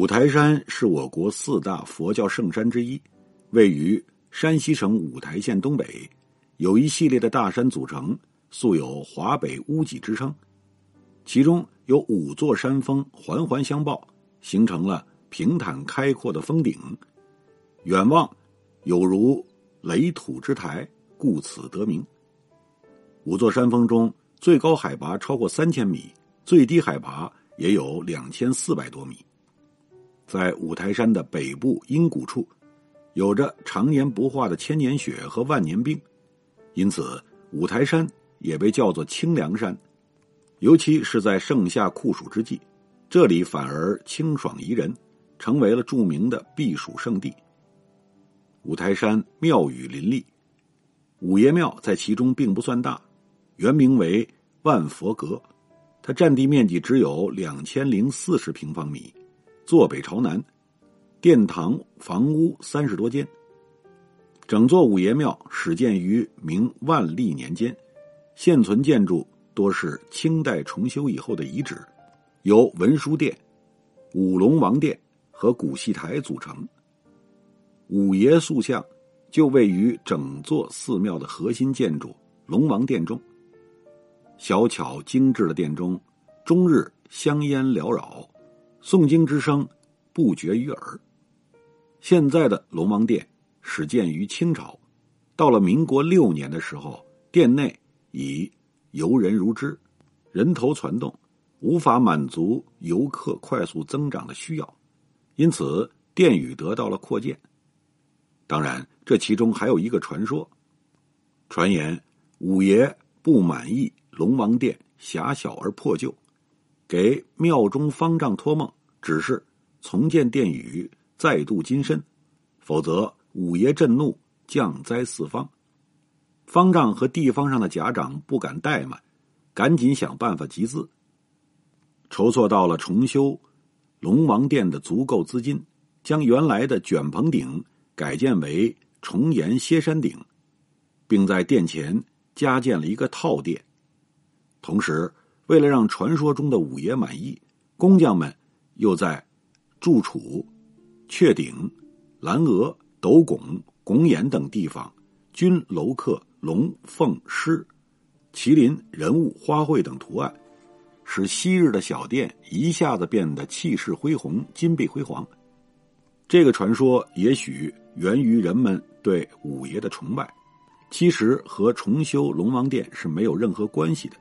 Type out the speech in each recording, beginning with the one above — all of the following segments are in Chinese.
五台山是我国四大佛教圣山之一，位于山西省五台县东北，有一系列的大山组成，素有“华北屋脊”之称。其中有五座山峰环环相抱，形成了平坦开阔的峰顶，远望有如垒土之台，故此得名。五座山峰中最高海拔超过三千米，最低海拔也有两千四百多米。在五台山的北部阴谷处，有着常年不化的千年雪和万年冰，因此五台山也被叫做清凉山。尤其是在盛夏酷暑之际，这里反而清爽宜人，成为了著名的避暑胜地。五台山庙宇林立，五爷庙在其中并不算大，原名为万佛阁，它占地面积只有两千零四十平方米，坐北朝南，殿堂房屋三十多间。整座五爷庙始建于明万历年间，现存建筑。多是清代重修以后的遗址，由文殊殿、五龙王殿和古戏台组成。五爷塑像就位于整座寺庙的核心建筑龙王殿中。小巧精致的殿中，终日香烟缭绕，诵经之声不绝于耳。现在的龙王殿始建于清朝，到了民国六年的时候，殿内已。游人如织，人头攒动，无法满足游客快速增长的需要，因此殿宇得到了扩建。当然，这其中还有一个传说：传言五爷不满意龙王殿狭小而破旧，给庙中方丈托梦，只是重建殿宇，再度金身，否则五爷震怒，降灾四方。方丈和地方上的甲长不敢怠慢，赶紧想办法集资，筹措到了重修龙王殿的足够资金，将原来的卷棚顶改建为重檐歇山顶，并在殿前加建了一个套殿。同时，为了让传说中的五爷满意，工匠们又在柱础、阙顶、栏额、斗拱、拱眼等地方均镂刻。龙凤狮、麒麟、人物、花卉等图案，使昔日的小店一下子变得气势恢宏、金碧辉煌。这个传说也许源于人们对五爷的崇拜，其实和重修龙王殿是没有任何关系的。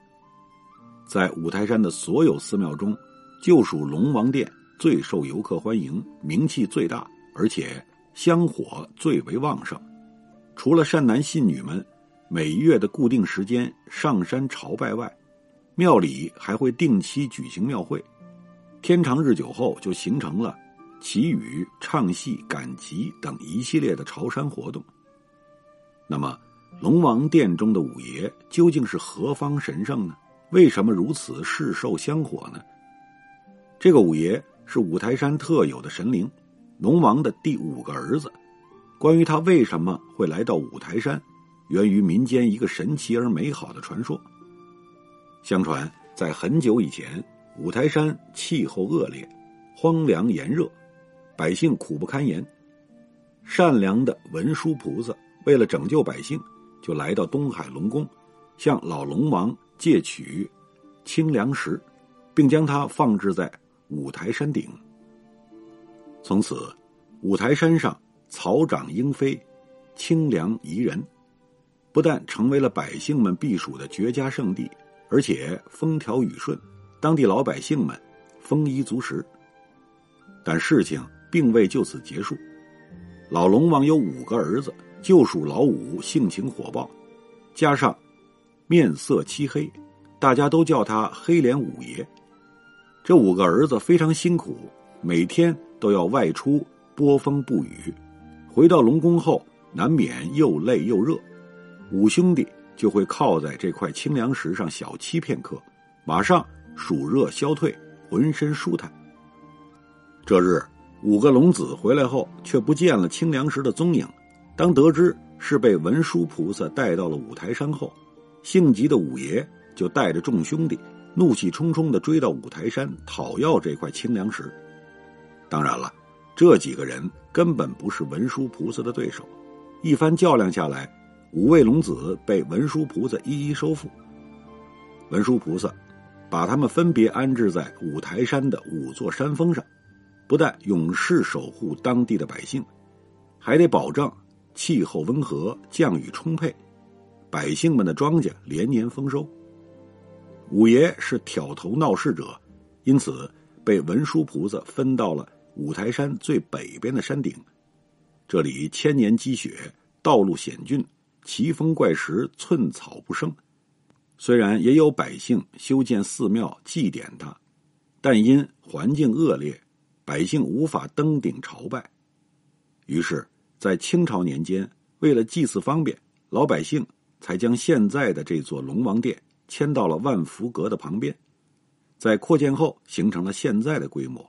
在五台山的所有寺庙中，就属龙王殿最受游客欢迎，名气最大，而且香火最为旺盛。除了善男信女们。每月的固定时间上山朝拜外，庙里还会定期举行庙会。天长日久后，就形成了祈雨、唱戏、赶集等一系列的朝山活动。那么，龙王殿中的五爷究竟是何方神圣呢？为什么如此世受香火呢？这个五爷是五台山特有的神灵，龙王的第五个儿子。关于他为什么会来到五台山？源于民间一个神奇而美好的传说。相传，在很久以前，五台山气候恶劣，荒凉炎热，百姓苦不堪言。善良的文殊菩萨为了拯救百姓，就来到东海龙宫，向老龙王借取清凉石，并将它放置在五台山顶。从此，五台山上草长莺飞，清凉宜人。不但成为了百姓们避暑的绝佳胜地，而且风调雨顺，当地老百姓们丰衣足食。但事情并未就此结束，老龙王有五个儿子，就属老五性情火爆，加上面色漆黑，大家都叫他黑脸五爷。这五个儿子非常辛苦，每天都要外出波风不雨。回到龙宫后，难免又累又热，五兄弟就会靠在这块清凉石上小憩片刻，马上暑热消退，浑身舒坦。这日，五个龙子回来后，却不见了清凉石的踪影。当得知是被文殊菩萨带到了五台山后，性急的五爷就带着众兄弟，怒气冲冲的追到五台山讨要这块清凉石。当然了，这几个人根本不是文殊菩萨的对手。一番较量下来，五位龙子被文殊菩萨一一收复。文殊菩萨把他们分别安置在五台山的五座山峰上，不但永世守护当地的百姓，还得保证。气候温和，降雨充沛，百姓们的庄稼连年丰收。五爷是挑头闹事者，因此被文殊菩萨分到了五台山最北边的山顶。这里千年积雪，道路险峻，奇峰怪石，寸草不生。虽然也有百姓修建寺庙祭奠他，但因环境恶劣，百姓无法登顶朝拜。于是。在清朝年间，为了祭祀方便，老百姓才将现在的这座龙王殿迁到了万福阁的旁边，在扩建后形成了现在的规模。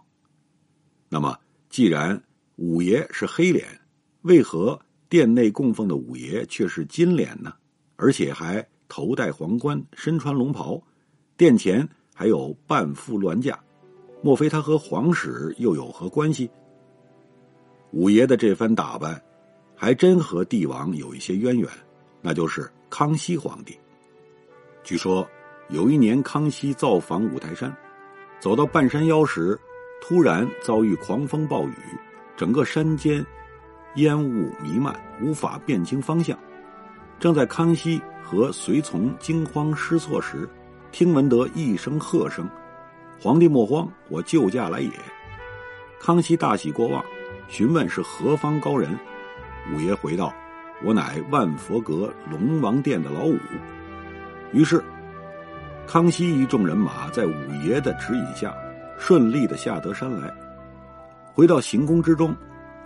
那么，既然五爷是黑脸，为何殿内供奉的五爷却是金脸呢？而且还头戴皇冠，身穿龙袍，殿前还有半副銮驾，莫非他和皇室又有何关系？五爷的这番打扮，还真和帝王有一些渊源，那就是康熙皇帝。据说有一年，康熙造访五台山，走到半山腰时，突然遭遇狂风暴雨，整个山间烟雾弥漫，无法辨清方向。正在康熙和随从惊慌失措时，听闻得一声喝声：“皇帝莫慌，我救驾来也！”康熙大喜过望。询问是何方高人，五爷回道：“我乃万佛阁龙王殿的老五。”于是，康熙一众人马在五爷的指引下，顺利的下得山来。回到行宫之中，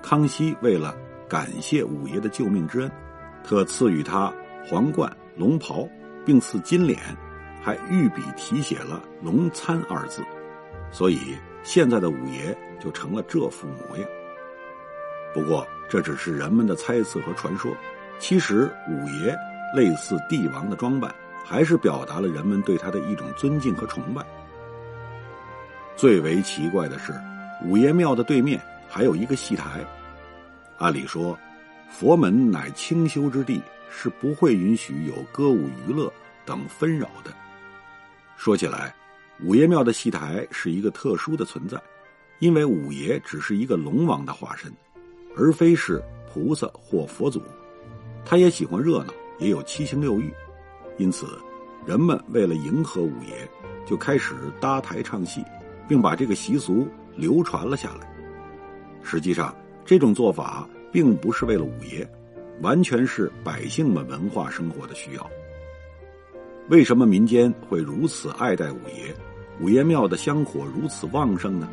康熙为了感谢五爷的救命之恩，特赐予他皇冠、龙袍，并赐金脸，还御笔题写了“龙参”二字，所以现在的五爷就成了这副模样。不过，这只是人们的猜测和传说。其实，五爷类似帝王的装扮，还是表达了人们对他的一种尊敬和崇拜。最为奇怪的是，五爷庙的对面还有一个戏台。按理说，佛门乃清修之地，是不会允许有歌舞娱乐等纷扰的。说起来，五爷庙的戏台是一个特殊的存在，因为五爷只是一个龙王的化身。而非是菩萨或佛祖，他也喜欢热闹，也有七情六欲，因此，人们为了迎合五爷，就开始搭台唱戏，并把这个习俗流传了下来。实际上，这种做法并不是为了五爷，完全是百姓们文化生活的需要。为什么民间会如此爱戴五爷？五爷庙的香火如此旺盛呢？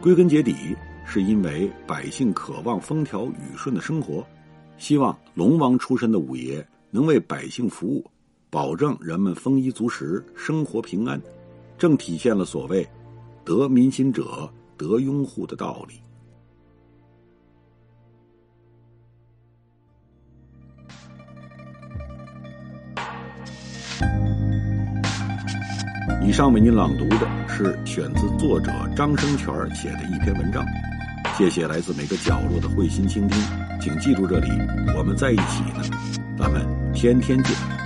归根结底。是因为百姓渴望风调雨顺的生活，希望龙王出身的五爷能为百姓服务，保证人们丰衣足食、生活平安，正体现了所谓“得民心者得拥护”的道理。以上为您朗读的是选自作者张生全写的一篇文章。谢谢来自每个角落的慧心倾听，请记住这里，我们在一起呢，咱们天天见。